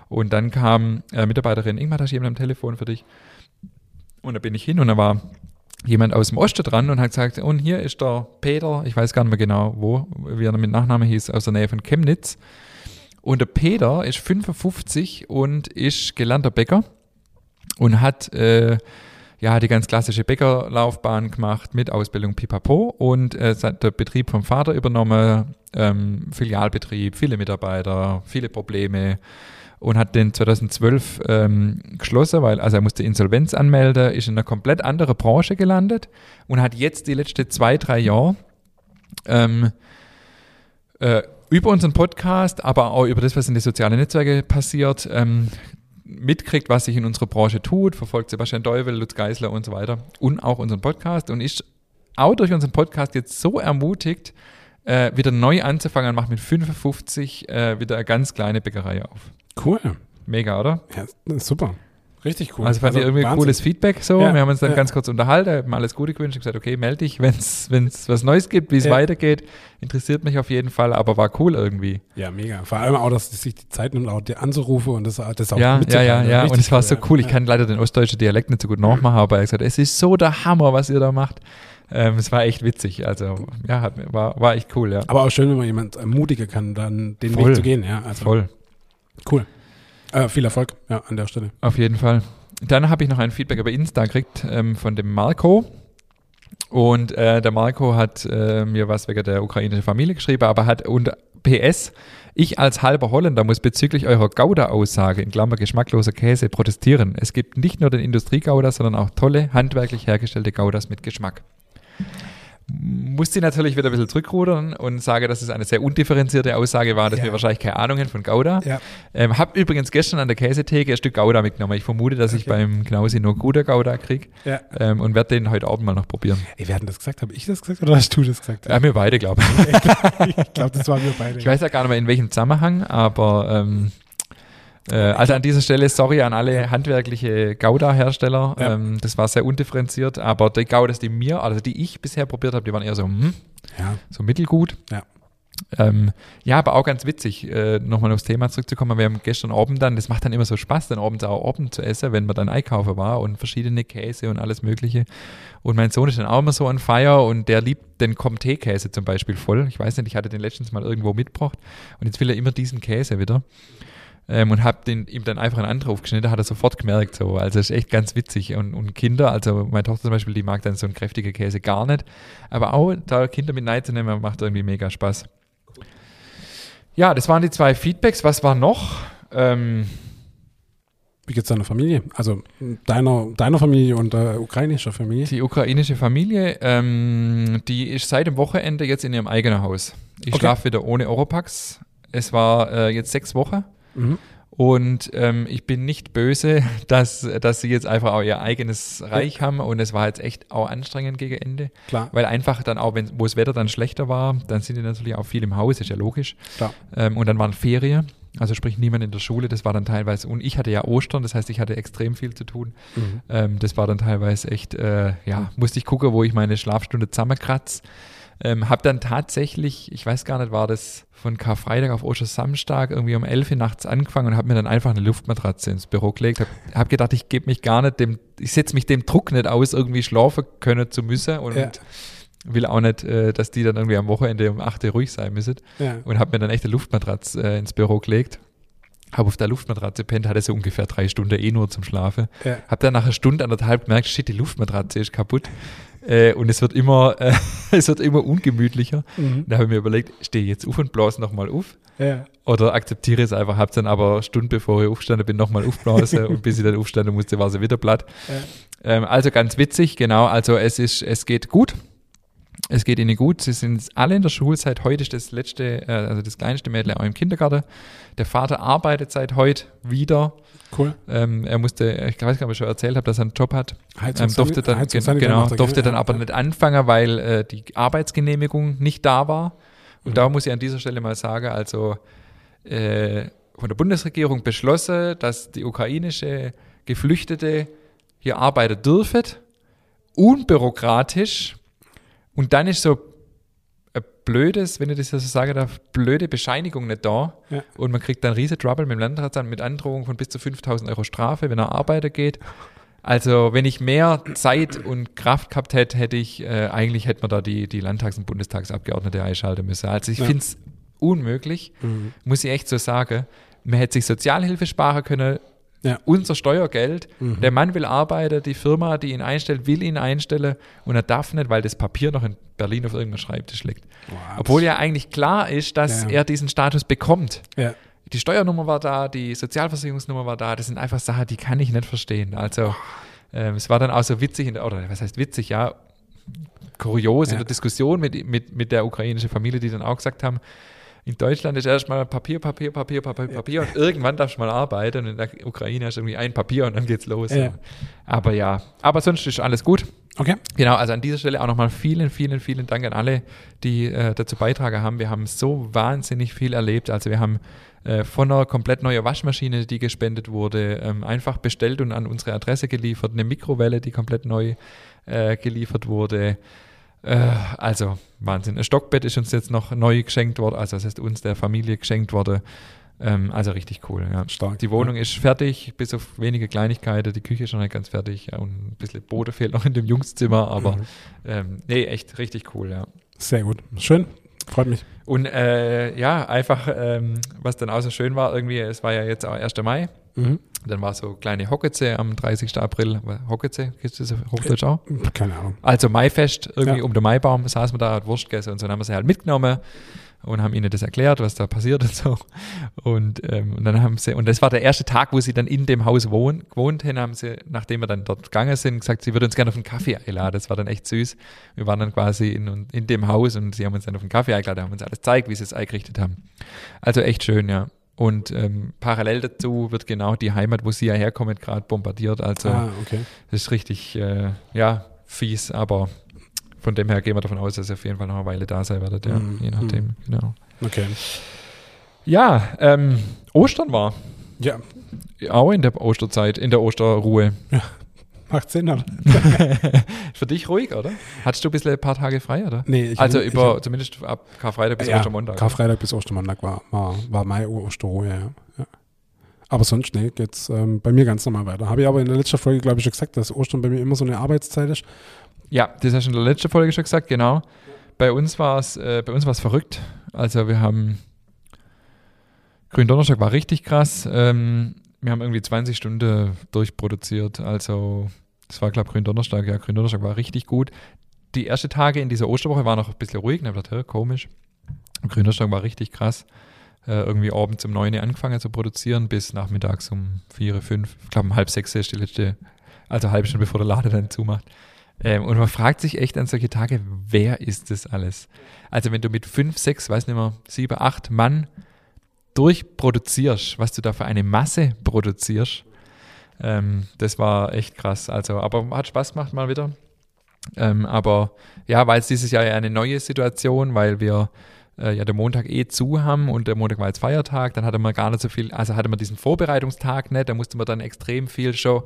Und dann kam äh, Mitarbeiterin, Ingmar, da ist jemand am Telefon für dich. Und da bin ich hin und da war jemand aus dem Osten dran und hat gesagt, und hier ist der Peter, ich weiß gar nicht mehr genau, wo, wie er mit Nachname hieß, aus der Nähe von Chemnitz. Und der Peter ist 55 und ist gelernter Bäcker und hat äh, ja die ganz klassische Bäckerlaufbahn gemacht mit Ausbildung Pipapo und äh, hat der Betrieb vom Vater übernommen, ähm, Filialbetrieb, viele Mitarbeiter, viele Probleme und hat den 2012 ähm, geschlossen, weil also er musste Insolvenz anmelden, ist in einer komplett andere Branche gelandet und hat jetzt die letzten zwei, drei Jahre ähm, äh, über unseren Podcast, aber auch über das, was in den sozialen Netzwerken passiert, ähm, mitkriegt, was sich in unserer Branche tut, verfolgt Sebastian Deuvel, Lutz Geisler und so weiter und auch unseren Podcast und ist auch durch unseren Podcast jetzt so ermutigt, äh, wieder neu anzufangen und macht mit 55 äh, wieder eine ganz kleine Bäckerei auf. Cool. Mega, oder? Ja, super. Richtig cool. Also fand ich irgendwie Wahnsinn. cooles Feedback so. Ja, wir haben uns dann ja. ganz kurz unterhalten, haben alles Gute gewünscht und gesagt, okay, melde dich, wenn es was Neues gibt, wie es Ja. weitergeht. Interessiert mich auf jeden Fall, aber war cool irgendwie. Ja, mega. Vor allem auch, dass sich die Zeit nimmt, auch dir anzurufen und das, das auch Ja, ja, ja, ja. Und es war so cool. Ich kann leider den ostdeutschen Dialekt nicht so gut nachmachen, aber er hat gesagt, es ist so der Hammer, was ihr da macht. Ähm, es war echt witzig. Also, ja, hat, war, war echt cool, ja. Aber auch schön, wenn man jemand ermutigen kann, dann den Voll. Weg zu gehen. Ja, also Voll. cool. Äh, viel Erfolg, ja, an der Stelle. Auf jeden Fall. Dann habe ich noch ein Feedback über Insta gekriegt ähm, von dem Marco. Und äh, der Marco hat äh, mir was wegen der ukrainischen Familie geschrieben, aber hat und PS, ich als halber Holländer muss bezüglich eurer Gouda-Aussage in Klammer geschmackloser Käse protestieren. Es gibt nicht nur den Industrie-Gouda, sondern auch tolle, handwerklich hergestellte Goudas mit Geschmack. Musste ich natürlich wieder ein bisschen zurückrudern und sage, dass es eine sehr undifferenzierte Aussage war, dass Ja. wir wahrscheinlich keine Ahnung haben von Gouda. Ja. Ähm, hab übrigens gestern an der Käsetheke ein Stück Gouda mitgenommen. Ich vermute, dass ich Okay. beim Knausi nur guter Gouda kriege Ja. ähm, und werde den heute Abend mal noch probieren. Ey, wer hat denn das gesagt? Habe ich das gesagt oder hast du das gesagt? Ja, wir beide, glaube ich. ich glaube, das waren wir beide. Ich weiß ja gar nicht mehr in welchem Zusammenhang, aber ähm, äh, also an dieser Stelle sorry an alle handwerkliche Gouda-Hersteller. Ja. Ähm, das war sehr undifferenziert, aber die Goudas, die mir, also die ich bisher probiert habe, die waren eher so, hm, ja. so mittelgut. Ja. Ähm, ja, aber auch ganz witzig, äh, nochmal aufs Thema zurückzukommen. Wir haben gestern Abend dann, das macht dann immer so Spaß, dann abends auch Abend zu essen, wenn man dann einkaufen war und verschiedene Käse und alles Mögliche. Und mein Sohn ist dann auch immer so on fire und der liebt den Comté-Käse zum Beispiel voll. Ich weiß nicht, ich hatte den letztens mal irgendwo mitgebracht und jetzt will er immer diesen Käse wieder. Ähm, und habe den ihm dann einfach einen anderen aufgeschnitten, hat er sofort gemerkt. So. Also ist echt ganz witzig. Und, und Kinder, also meine Tochter zum Beispiel, die mag dann so einen kräftigen Käse gar nicht. Aber auch da Kinder mit Neid zu nehmen, macht irgendwie mega Spaß. Ja, das waren die zwei Feedbacks. Was war noch? Ähm, Wie geht's deiner Familie? Also deiner, deiner Familie und der ukrainischen Familie? Die ukrainische Familie, ähm, die ist seit dem Wochenende jetzt in ihrem eigenen Haus. Ich Okay. schlafe wieder ohne Oropax. Es war äh, jetzt sechs Wochen. Mhm. Und ähm, ich bin nicht böse, dass, dass sie jetzt einfach auch ihr eigenes Reich haben. Und es war jetzt echt auch anstrengend gegen Ende. Klar, Weil einfach dann auch, wenn, wo das Wetter dann schlechter war, dann sind die natürlich auch viel im Haus, ist ja logisch. klar. Ähm, und dann waren Ferien, also sprich niemand in der Schule, das war dann teilweise, und ich hatte ja Ostern, das heißt, ich hatte extrem viel zu tun. Mhm. Ähm, das war dann teilweise echt, äh, ja, musste ich gucken, wo ich meine Schlafstunde zusammenkratze. Ähm, hab dann tatsächlich, ich weiß gar nicht, war das von Karfreitag auf Ostersamstag irgendwie um 11 Uhr nachts angefangen und habe mir dann einfach eine Luftmatratze ins Büro gelegt. Hab, hab gedacht, ich gebe mich gar nicht dem, ich setze mich dem Druck nicht aus, irgendwie schlafen können zu müssen und Ja. will auch nicht, äh, dass die dann irgendwie am Wochenende um 8 Uhr ruhig sein müssen Ja. und habe mir dann echt eine Luftmatratze äh, ins Büro gelegt. Habe auf der Luftmatratze pennt, hatte so ungefähr drei Stunden eh nur zum Schlafen. Ja. Habe dann nach einer Stunde, anderthalb gemerkt, shit, die Luftmatratze ist kaputt. Äh, und es wird immer, äh, es wird immer ungemütlicher. Mhm. Da habe ich mir überlegt, stehe ich jetzt auf und blase nochmal auf Ja. oder akzeptiere es einfach. Habe dann aber eine Stunde bevor ich aufgestanden bin, nochmal aufblasen und bis ich dann aufstanden musste, war sie wieder platt. Ja. Ähm, also ganz witzig, genau. Also es ist, es geht gut. Es geht ihnen gut. Sie sind alle in der Schulzeit. Heute ist das letzte, äh, also das kleinste Mädchen auch im Kindergarten. Der Vater arbeitet seit heute wieder. Cool. Ähm, er musste, ich weiß gar nicht, ob ich schon erzählt habe, dass er einen Job hat. Ähm, durfte dann, Heizungs- gen- genau, durfte dann aber nicht anfangen, weil äh, die Arbeitsgenehmigung nicht da war. Und Mhm. da muss ich an dieser Stelle mal sagen, also äh, von der Bundesregierung beschlossen, dass die ukrainische Geflüchtete hier arbeiten dürfen, unbürokratisch. Und dann ist so blödes, wenn ich das so sagen darf, blöde Bescheinigung nicht da. Ja. Und man kriegt dann riesen Trouble mit dem Landratsamt mit Androhung von bis zu 5000 Euro Strafe, wenn er arbeiten geht. Also wenn ich mehr Zeit und Kraft gehabt hätte, hätte ich, äh, eigentlich hätte man da die, die Landtags- und Bundestagsabgeordnete einschalten müssen. Also ich Ja. finde es unmöglich, Mhm. muss ich echt so sagen. Man hätte sich Sozialhilfe sparen können, Ja. unser Steuergeld. Mhm. Der Mann will arbeiten, die Firma, die ihn einstellt, will ihn einstellen und er darf nicht, weil das Papier noch in Berlin auf irgendeinem Schreibtisch liegt. Wow, Obwohl ja eigentlich klar ist, dass Ja. er diesen Status bekommt. Ja. Die Steuernummer war da, die Sozialversicherungsnummer war da. Das sind einfach Sachen, die kann ich nicht verstehen. Also ähm, es war dann auch so witzig, in der, oder was heißt witzig, ja, kurios in der Diskussion mit, mit, mit der ukrainischen Familie, die dann auch gesagt haben, in Deutschland ist erstmal Papier, Papier, Papier, Papier, Papier und irgendwann darfst du mal arbeiten und in der Ukraine hast du irgendwie ein Papier und dann geht's los. Ja. Aber ja, aber sonst ist alles gut. Okay. Genau, also an dieser Stelle auch nochmal vielen, vielen, vielen Dank an alle, die äh, dazu beitragen haben. Wir haben so wahnsinnig viel erlebt. Also wir haben äh, von einer komplett neuen Waschmaschine, die gespendet wurde, ähm, einfach bestellt und an unsere Adresse geliefert, eine Mikrowelle, die komplett neu äh, geliefert wurde. Äh, also Wahnsinn. Ein Stockbett ist uns jetzt noch neu geschenkt worden, also das heißt uns der Familie geschenkt worden. Ähm, also richtig cool. Ja. Stark. Die Wohnung ist fertig, bis auf wenige Kleinigkeiten. Die Küche ist noch nicht ganz fertig ja, und ein bisschen Boden fehlt noch in dem Jungszimmer, aber Mhm. ähm, nee, echt richtig cool, ja. Sehr gut. Schön. Freut mich. Und äh, ja, einfach, ähm, was dann auch so schön war, irgendwie, es war ja jetzt auch 1. Mai, Mhm. dann war so kleine Hockeze am 30. April. Hockeze, gibt es das Hochdeutsch auch? Keine Ahnung. Also Maifest, irgendwie Ja. um den Maibaum saßen wir da, hat Wurst gegessen und so, dann haben wir sie halt mitgenommen und haben ihnen das erklärt, was da passiert und so. Und, ähm, und dann haben sie, und das war der erste Tag, wo sie dann in dem Haus wohn, gewohnt haben, haben sie, nachdem wir dann dort gegangen sind, gesagt, sie würde uns gerne auf einen Kaffee einladen. Das war dann echt süß. Wir waren dann quasi in, in dem Haus und sie haben uns dann auf einen Kaffee eingeladen, haben uns alles gezeigt, wie sie es eingerichtet haben. Also echt schön, ja. Und ähm, parallel dazu wird genau die Heimat, wo sie ja herkommen, gerade bombardiert. Also Ah, okay. das ist richtig, äh, ja, fies, aber von dem her gehen wir davon aus, dass ihr auf jeden Fall noch eine Weile da sein werdet, ja, Mhm. je nachdem, genau. Okay. Ja, ähm, Ostern war Ja, auch in der Osterzeit, in der Osterruhe. macht Sinn, oder? Für dich ruhig, oder? Hattest du ein bisschen ein paar Tage frei, oder? Nee, ich also ich über, zumindest ab Karfreitag bis ja, Ostermontag. Karfreitag bis Ostermontag war, war, war Mai Osterruhe, ja. ja. Aber sonst, nee, geht's ähm, bei mir ganz normal weiter. Habe ich aber in der letzten Folge, glaube ich, schon gesagt, dass Ostern bei mir immer so eine Arbeitszeit ist. Ja, das hast du in der letzten Folge schon gesagt, genau. Bei uns war es, äh, bei uns war es verrückt. Also wir haben Gründonnerstag war richtig krass. Ähm, wir haben irgendwie 20 Stunden durchproduziert. Also das war, glaube ich, Gründonnerstag. Ja, Gründonnerstag war richtig gut. Die ersten Tage in dieser Osterwoche waren noch ein bisschen ruhig. Und ich dachte, komisch. Gründonnerstag war richtig krass. äh, irgendwie abends um 9 Uhr angefangen zu produzieren, bis nachmittags um 4, 5, ich glaube um halb 6 ist die letzte, also halbe Stunde bevor der Laden dann zumacht. Ähm, und man fragt sich echt an solche Tage, wer ist das alles? Also wenn du mit 5, 6, weiß nicht mehr, 7, 8 Mann durchproduzierst, was du da für eine Masse produzierst, ähm, das war echt krass. Also, aber hat Spaß gemacht mal wieder. Ähm, aber ja, weil es dieses Jahr ja eine neue Situation, weil wir äh, ja den Montag eh zu haben und der Montag war jetzt Feiertag, dann hatte man gar nicht so viel, also hatte man diesen Vorbereitungstag nicht, da musste man dann extrem viel schon,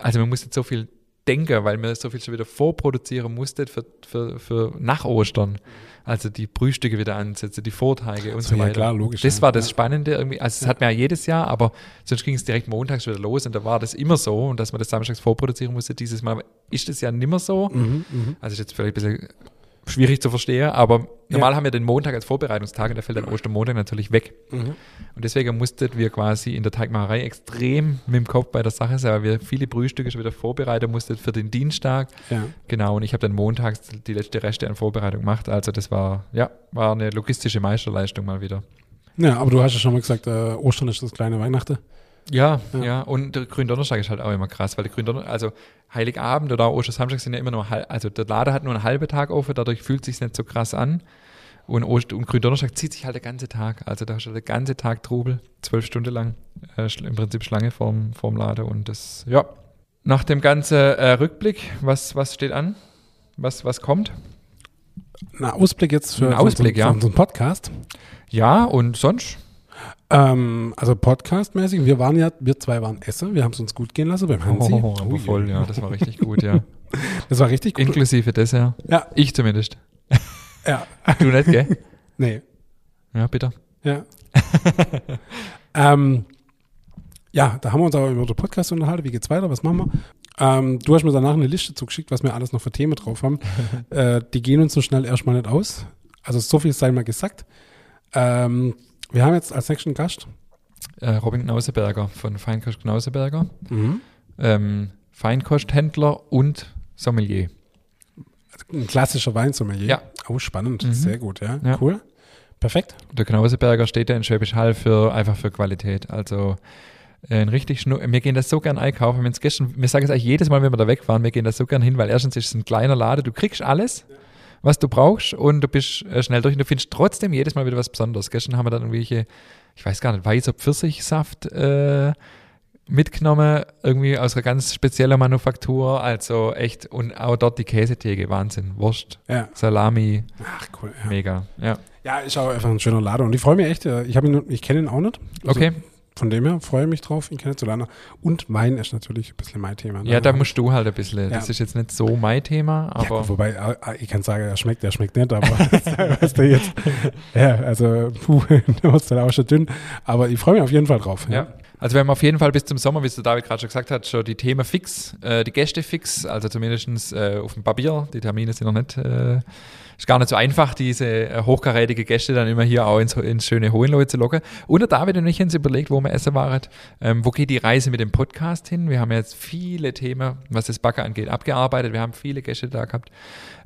also man musste so viel denken, weil man so viel schon wieder vorproduzieren musste für, für, für nach Ostern. Also die Brühstücke wieder ansetzen, die Vorteige und so, so weiter. Ja, klar, logisch. Das war das Spannende irgendwie. Also, es hat man ja jedes Jahr, aber sonst ging es direkt montags wieder los und da war das immer so und dass man das samstags vorproduzieren musste. Dieses Mal ist es ja nimmer so. Mhm, mhm. Also ist jetzt vielleicht ein bisschen schwierig zu verstehen, aber normal Ja. haben wir den Montag als Vorbereitungstag und der fällt dann Ostermontag natürlich weg. Mhm. Und deswegen mussten wir quasi in der Teigmacherei extrem mit dem Kopf bei der Sache sein, weil wir viele Brühstücke schon wieder vorbereiten mussten für den Dienstag. Ja. Genau, und ich habe dann montags die letzte Reste an Vorbereitung gemacht. Also das war, ja, war eine logistische Meisterleistung mal wieder. ja, aber du hast ja schon mal gesagt, äh, Ostern ist das kleine Weihnachten. Ja, Ja. ja, und der Gründonnerstag ist halt auch immer krass, weil der Gründonnerstag, also Heiligabend oder Ostersamstag sind ja immer nur, hal- also der Laden hat nur einen halben Tag offen, dadurch fühlt sich nicht so krass an. Und, Ost und Gründonnerstag zieht sich halt der ganze Tag. Also da hast du den ganzen Tag Trubel, zwölf Stunden lang, äh, im Prinzip Schlange vorm, vorm Laden. Und das, ja. Nach dem ganzen äh, Rückblick, was, was steht an? Was, was kommt? Ein Ausblick jetzt für, Ein Ausblick, für, ja. für unseren Podcast. Ja, und sonst? Ähm, also podcastmäßig, wir waren ja, wir zwei waren Essen, wir haben es uns gut gehen lassen beim Hansi. Oh, aber Ui. voll, ja, das war richtig gut, ja. Das war richtig gut. Inklusive Dessert. Ja. Ich zumindest. ja. Du nicht, gell? Nee. Ja, bitte. Ja. ähm, ja, da haben wir uns aber über den Podcast unterhalten. Wie geht's weiter? Was machen wir? Ähm, du hast mir danach eine Liste zugeschickt, was wir alles noch für Themen drauf haben. äh, die gehen uns so schnell erstmal nicht aus. Also so viel sei mal gesagt. Ähm, wir haben jetzt als nächsten Gast Äh, Robin Knauseberger von Feinkost Knauseberger. mhm. Ähm, Feinkosthändler und Sommelier. ein klassischer Weinsommelier. Ja. Oh, spannend. Mhm. Sehr gut, ja. Ja. Cool. Perfekt. Der Knauseberger steht ja in Schwäbisch Hall für einfach für Qualität. Also äh, ein richtig schnu wir gehen das so gern einkaufen. Wenn's gestern, wir sagen es eigentlich jedes Mal, wenn wir da wegfahren, wir gehen da so gern hin, weil erstens ist es ein kleiner Laden, du kriegst alles, was du brauchst und du bist äh, schnell durch und du findest trotzdem jedes Mal wieder was Besonderes. Gestern haben wir dann irgendwelche, ich weiß gar nicht, weißer Pfirsichsaft äh, mitgenommen, irgendwie aus einer ganz speziellen Manufaktur, also echt, und auch dort die Käsetheke, Wahnsinn, Wurst, Ja. Salami, Ach, cool. Ja, mega, ja. ja ist auch einfach ein schöner Laden. Und ich freue mich echt. äh, Ich, ihn, ich kenne ihn auch nicht. Also Okay, Von dem her freue ich mich drauf, ihn kennenzulernen. Und Wein ist natürlich ein bisschen mein Thema. ne? ja, da musst du halt ein bisschen, Ja. das ist jetzt nicht so mein Thema, Ja, aber gut, wobei, äh, ich kann sagen, er schmeckt, er schmeckt nicht, aber was der jetzt, ja, also, puh, der ist dann auch schon dünn. Aber ich freue mich auf jeden Fall drauf. Ja. Also wir haben auf jeden Fall bis zum Sommer, wie es der David gerade schon gesagt hat, schon die Themen fix, äh, die Gäste fix, also zumindest äh, auf dem Papier. Die Termine sind noch nicht, äh, ist gar nicht so einfach, diese äh, hochkarätige Gäste dann immer hier auch ins, ins schöne Hohenlohe zu locken. Und der David und ich haben uns überlegt, wo wir essen waren. Ähm, wo geht die Reise mit dem Podcast hin? Wir haben jetzt viele Themen, was das Backer angeht, abgearbeitet. Wir haben viele Gäste da gehabt.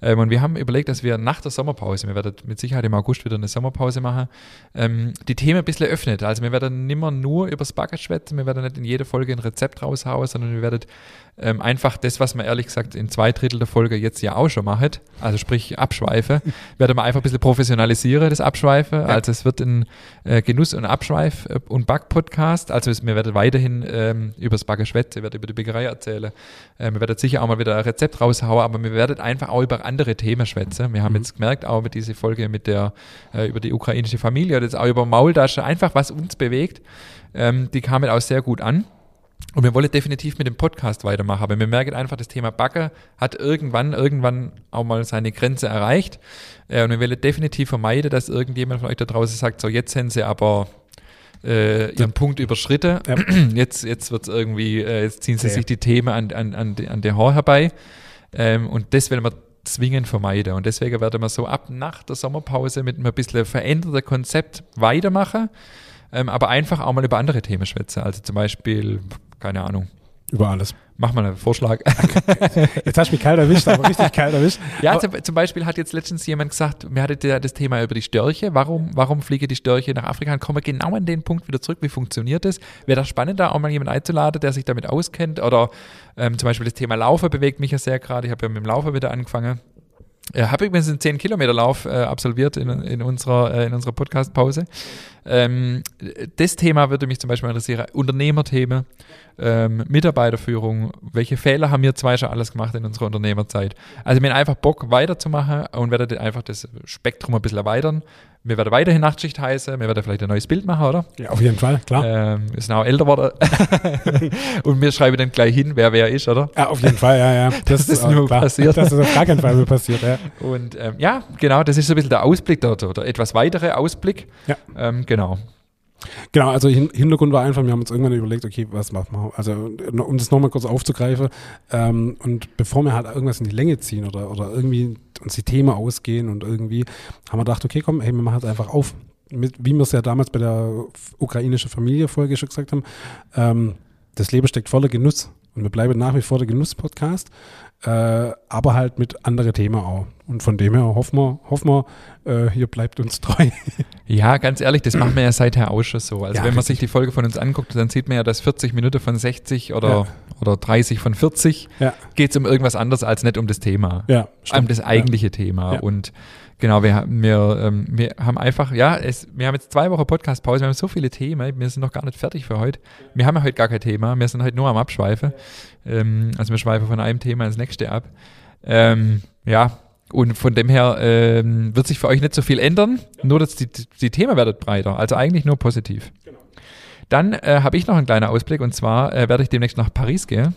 Ähm, und wir haben überlegt, dass wir nach der Sommerpause, wir werden mit Sicherheit im August wieder eine Sommerpause machen, ähm, die Themen ein bisschen öffnet. Also wir werden nicht mehr nur über das Backen schwätzen, wir werden nicht in jeder Folge ein Rezept raushauen, sondern wir werden ähm, einfach das, was man ehrlich gesagt in zwei Drittel der Folge jetzt ja auch schon macht, also sprich Abschweife, werden wir einfach ein bisschen professionalisieren, das Abschweife. Also es wird ein äh, Genuss- und Abschweif- und Back-Podcast. Also es, wir werden weiterhin ähm, über das Backen schwätzen, werden über die Bäckerei erzählen. Äh, wir werden sicher auch mal wieder ein Rezept raushauen, aber wir werden einfach auch über andere Themen schwätzen. Wir haben jetzt gemerkt, auch mit dieser Folge mit der, äh, über die ukrainische Familie oder jetzt auch über Maultasche, einfach was uns bewegt. Ähm, die kamen auch sehr gut an. Und wir wollen definitiv mit dem Podcast weitermachen, aber wir merken einfach, das Thema Backe hat irgendwann, irgendwann auch mal seine Grenze erreicht. Äh, und wir wollen definitiv vermeiden, dass irgendjemand von euch da draußen sagt, so jetzt sind sie aber äh, ihren Punkt überschritten. Ja. Jetzt, jetzt wird es irgendwie, äh, jetzt ziehen sie Okay. sich die Themen an, an, an, an der Haar herbei. Ähm, und das wollen wir zwingend vermeiden. Und deswegen werden wir so ab nach der Sommerpause mit einem ein bisschen veränderten Konzept weitermachen, ähm, aber einfach auch mal über andere Themen schwätzen. Also zum Beispiel, keine Ahnung, Über alles. Mach mal einen Vorschlag. Jetzt hast du mich kalt erwischt, aber richtig kalt erwischt. Ja, Aber- zum, Beispiel hat jetzt letztens jemand gesagt, mir hatte der das Thema über die Störche. Warum, warum fliege die Störche nach Afrika? Und kommen wir genau an den Punkt wieder zurück. Wie funktioniert das? Wäre das spannend, da auch mal jemanden einzuladen, der sich damit auskennt? Oder ähm, zum Beispiel das Thema Laufen bewegt mich ja sehr gerade. Ich habe ja mit dem Laufen wieder angefangen. Ich habe übrigens einen 10-Kilometer-Lauf äh, absolviert in, in unserer, äh, unserer Podcast-Pause. Ähm, das Thema würde mich zum Beispiel interessieren. Unternehmerthemen, ähm, Mitarbeiterführung. Welche Fehler haben wir zwei schon alles gemacht in unserer Unternehmerzeit? Also wir haben einfach Bock weiterzumachen und werden einfach das Spektrum ein bisschen erweitern. Wir werden weiterhin Nachtschicht heißen. Wir werden vielleicht ein neues Bild machen, oder? Ja, auf jeden Fall, klar. Ähm, sind auch älter geworden. und wir schreiben dann gleich hin, wer wer ist, oder? Ja, auf jeden Fall, ja, ja. Das ist äh, nur passiert. Das ist auf gar keinen Fall so passiert, ja. Und ähm, ja, genau, das ist so ein bisschen der Ausblick dort oder etwas weitere Ausblick. Ja. Ähm, genau. Genau, also Hin Hintergrund war einfach, wir haben uns irgendwann überlegt, okay, was machen wir? Also, um das nochmal kurz aufzugreifen, ähm, und bevor wir halt irgendwas in die Länge ziehen oder, oder irgendwie uns die Themen ausgehen und irgendwie, haben wir gedacht, okay, komm, hey, wir machen es einfach auf. Mit, wie wir es ja damals bei der ukrainischen Familie-Folge schon gesagt haben, ähm, das Leben steckt voller Genuss. Und wir bleiben nach wie vor der Genuss-Podcast, äh, aber halt mit anderen Themen auch. Und von dem her hoffen wir, hoffen wir äh, ihr bleibt uns treu. Ja, ganz ehrlich, das machen wir ja seither auch schon so. Also Ja, wenn man richtig. sich die Folge von uns anguckt, dann sieht man ja, dass 40 Minuten von 60 oder, Ja. oder 30 von 40 Ja. geht es um irgendwas anderes als nicht um das Thema. Ja, um das eigentliche Thema. Und genau, wir, haben- wir, ähm, wir haben einfach, ja, es, wir haben jetzt zwei Wochen Podcast-Pause, wir haben so viele Themen, wir sind noch gar nicht fertig für heute. Wir haben ja heute gar kein Thema, wir sind heute nur am Abschweifen. Ähm, also wir schweifen von einem Thema ins nächste ab. Ähm, ja, und von dem her ähm, wird sich für euch nicht so viel ändern, nur dass die, die Themen werden breiter, also eigentlich nur positiv. Dann äh, habe ich noch einen kleinen Ausblick und zwar äh, werde ich demnächst nach Paris gehen.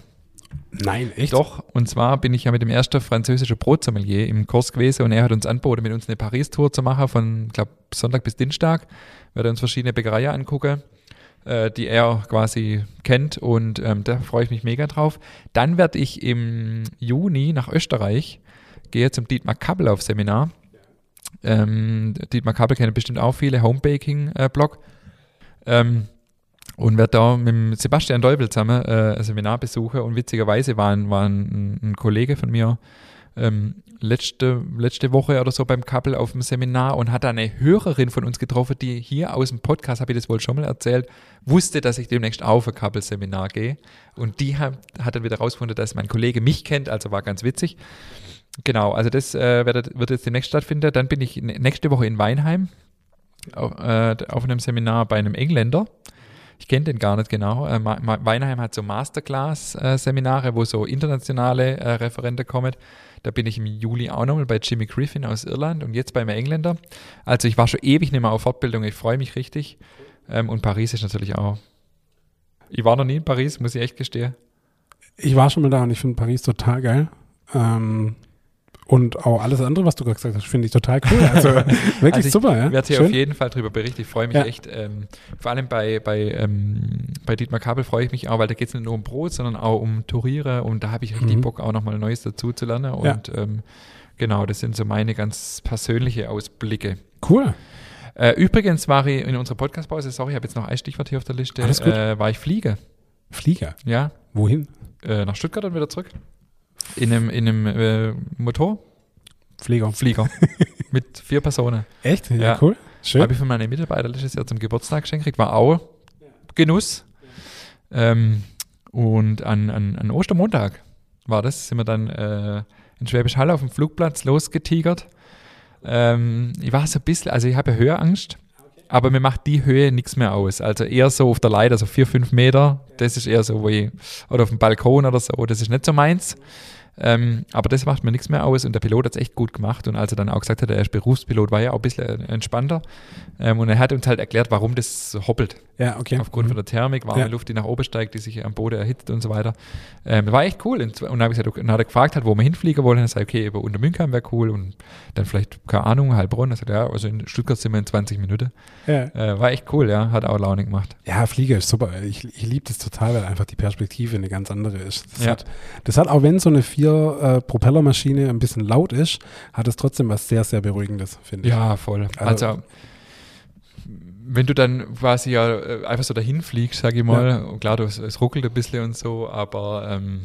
Nein, echt? Doch, und zwar bin ich ja mit dem ersten französischen Brotsommelier im Kurs gewesen und er hat uns angeboten, mit uns eine Paris-Tour zu machen von, glaube Sonntag bis Dienstag. Werde uns verschiedene Bäckereien angucken, äh, die er quasi kennt und ähm, da freue ich mich mega drauf. Dann werde ich im Juni nach Österreich, gehe zum Dietmar Kappel auf Seminar. Ähm, Dietmar Kappel kennen bestimmt auch viele, Homebaking-Blog. ähm, und werde da mit Sebastian Deubel zusammen äh, ein Seminar besuchen. Und witzigerweise war ein, war ein, ein Kollege von mir ähm, letzte, letzte Woche oder so beim Couple auf dem Seminar und hat eine Hörerin von uns getroffen, die hier aus dem Podcast, habe ich das wohl schon mal erzählt, wusste, dass ich demnächst auf ein Couple-Seminar gehe. Und die hat, hat dann wieder rausgefunden, dass mein Kollege mich kennt, also war ganz witzig. Genau, also das äh, wird, wird jetzt demnächst stattfinden. Dann bin ich nächste Woche in Weinheim auf, äh, auf einem Seminar bei einem Engländer. Ich kenne den gar nicht genau. Äh, Weinheim hat so Masterclass-Seminare, wo so internationale äh, Referente kommen. Da bin ich im Juli auch nochmal bei Jimmy Griffin aus Irland und jetzt beim Engländer. Also ich war schon ewig nicht mehr auf Fortbildung. Ich freue mich richtig. Ähm, und Paris ist natürlich auch. Ich war noch nie in Paris, muss ich echt gestehen. Ich war schon mal da und ich finde Paris total geil. Ähm, und auch alles andere, was du gerade gesagt hast, finde ich total cool. Also wirklich Also ich super, ja. werde hier Schön. auf jeden Fall drüber berichten. Ich freue mich Ja. echt. Ähm, vor allem bei, bei, ähm, bei Dietmar Kabel freue ich mich auch, weil da geht es nicht nur um Brot, sondern auch um Touriere und da habe ich richtig Mhm. Bock, auch nochmal Neues dazu zu lernen. Ja. Und ähm, genau, das sind so meine ganz persönliche Ausblicke. Cool. Äh, übrigens war ich in unserer Podcast-Pause, sorry, ich habe jetzt noch ein Stichwort hier auf der Liste, Alles gut. Äh, war ich Fliege. Flieger. Ja, Wohin? äh, nach Stuttgart und wieder zurück. In einem, in einem äh, Motor, Flieger. Flieger. mit vier Personen. Echt? Ja, Ja. cool. Schön. Habe ich von meinen Mitarbeitern letztes Jahr zum Geburtstag geschenkt. War auch Genuss. Ähm, und an, an, an Ostermontag war das, sind wir dann äh, in Schwäbisch Hall auf dem Flugplatz losgetigert. Ähm, ich war so ein bisschen, also ich habe ja Höheangst, aber mir macht die Höhe nichts mehr aus. Also eher so auf der Leiter, so vier, fünf Meter, das ist eher so, ich, oder auf dem Balkon oder so, das ist nicht so meins. Ähm, aber das macht mir nichts mehr aus und der Pilot hat es echt gut gemacht. Und als er dann auch gesagt hat, er ist Berufspilot, war ja auch ein bisschen entspannter. Ähm, und er hat uns halt erklärt, warum das hoppelt. ja, okay. Aufgrund von der Thermik, warme Ja. Luft, die nach oben steigt, die sich am Boden erhitzt und so weiter. Ähm, war echt cool. Und, dann habe ich gesagt, okay, und dann hat er gefragt, halt, wo wir hinfliegen wollen. Und er sagt, okay, über Untermünkheim wäre cool. Und dann vielleicht, keine Ahnung, Heilbronn. Er sagt, ja, also in Stuttgart sind wir in 20 Minuten. Ja. Äh, war echt cool, ja. Hat auch Laune gemacht. Ja, Flieger ist super. Ich, ich liebe das total, weil einfach die Perspektive eine ganz andere ist. Das, Ja. hat, das hat, auch wenn so eine äh, Propellermaschine ein bisschen laut ist, hat es trotzdem was sehr, sehr Beruhigendes, finde ich. Ja, voll. Also, Also- wenn du dann quasi ja äh, einfach so dahin fliegst, sag ich mal, ja. und klar, es, es ruckelt ein bisschen und so, aber ähm,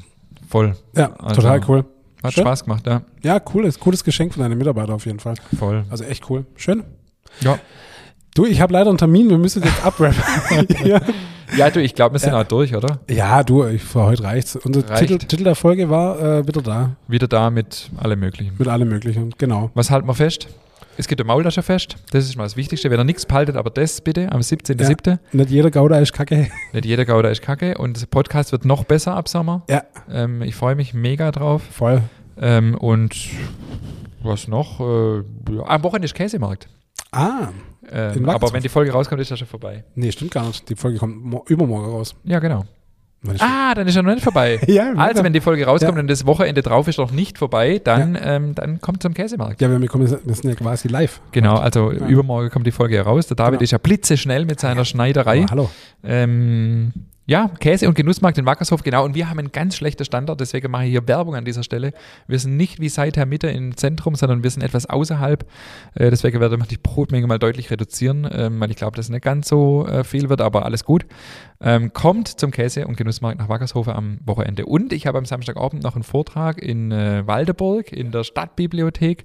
voll. Ja, also, total cool. Hat Schön. Spaß gemacht, ja. Ja, cooles, cooles Geschenk von deinen Mitarbeitern auf jeden Fall. Voll. Also echt cool. Schön. Ja. Du, ich habe leider einen Termin, wir müssen jetzt abrappen. ja. du, ich glaube, wir sind ja. auch durch, oder? Ja, du, ich, für heute reicht's. Unser Reicht. Titel, Titel der Folge war äh, wieder da. Wieder da mit allem Möglichen. Mit allem Möglichen, genau. Was halten wir fest? Es gibt ein Maultaschenfest, das ist mal das Wichtigste. Wenn ihr nichts behaltet, aber das bitte am 17.07. Ja, nicht jeder Gouda ist kacke. Nicht jeder Gouda ist kacke und der Podcast wird noch besser ab Sommer. Ja. Ähm, ich freue mich mega drauf. Voll. Ähm, und was noch? Äh, am Wochenende ist Käsemarkt. Ah. Ähm, aber wenn die Folge rauskommt, ist das schon vorbei. Nee, stimmt gar nicht. Die Folge kommt übermorgen raus. Ja, genau. Ah, dann ist er noch nicht vorbei. ja, also, wenn die Folge rauskommt ja. und das Wochenende drauf ist noch nicht vorbei, dann, ja. ähm, dann kommt zum Käsemarkt. Ja, wir, kommen, wir sind ja quasi live. Genau, also ja. übermorgen kommt die Folge heraus. Der David genau. ist ja blitzeschnell mit seiner Schneiderei. Oh, hallo. Ähm, ja, Käse- und Genussmarkt in Wackershof, genau. Und wir haben einen ganz schlechten Standard, deswegen mache ich hier Werbung an dieser Stelle. Wir sind nicht wie seither Mitte im Zentrum, sondern wir sind etwas außerhalb. Äh, deswegen werde ich die Brotmenge mal deutlich reduzieren, ähm, weil ich glaube, dass es nicht ganz so äh, viel wird, aber alles gut. Ähm, kommt zum Käse- und Genussmarkt nach Wackershofe am Wochenende. Und ich habe am Samstagabend noch einen Vortrag in äh, Waldeburg in der Stadtbibliothek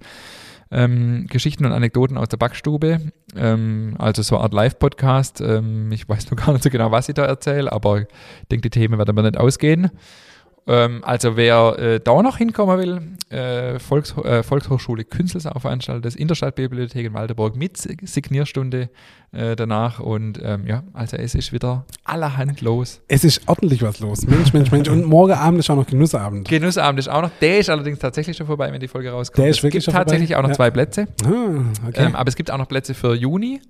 ähm, Geschichten und Anekdoten aus der Backstube. Ähm, also so eine Art Live-Podcast. Ähm, ich weiß nur gar nicht so genau, was ich da erzähle, aber ich denke, die Themen werden mir nicht ausgehen. Ähm, also wer äh, da noch hinkommen will, äh, Volks, äh, Volkshochschule Künstelsau veranstaltet in der Stadtbibliothek in Waldeburg mit Signierstunde äh, danach und ähm, ja, also es ist wieder allerhand los. Es ist ordentlich was los. Mensch, Mensch, Mensch. Und morgen Abend ist auch noch Genussabend. Genussabend ist auch noch. Der ist allerdings tatsächlich schon vorbei, wenn die Folge rauskommt. Der ist es wirklich gibt tatsächlich vorbei? auch noch ja. zwei Plätze. Ah, okay. Ähm, aber es gibt auch noch Plätze für Juni.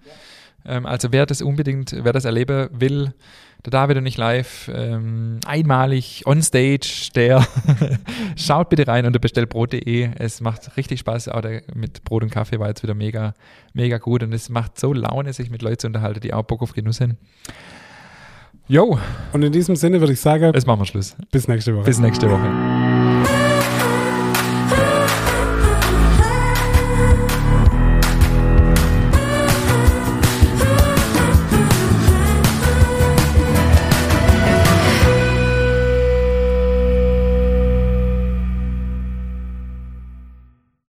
Ähm, also wer das unbedingt, wer das erleben will, der David und ich live, ähm, einmalig on stage, der schaut bitte rein unter bestellbrot.de. Es macht richtig Spaß, auch der, mit Brot und Kaffee war jetzt wieder mega, mega gut und es macht so Laune, sich mit Leuten zu unterhalten, die auch Bock auf Genuss sind. Jo. Und in diesem Sinne würde ich sagen, jetzt machen wir Schluss. Bis nächste Woche. Bis nächste Woche.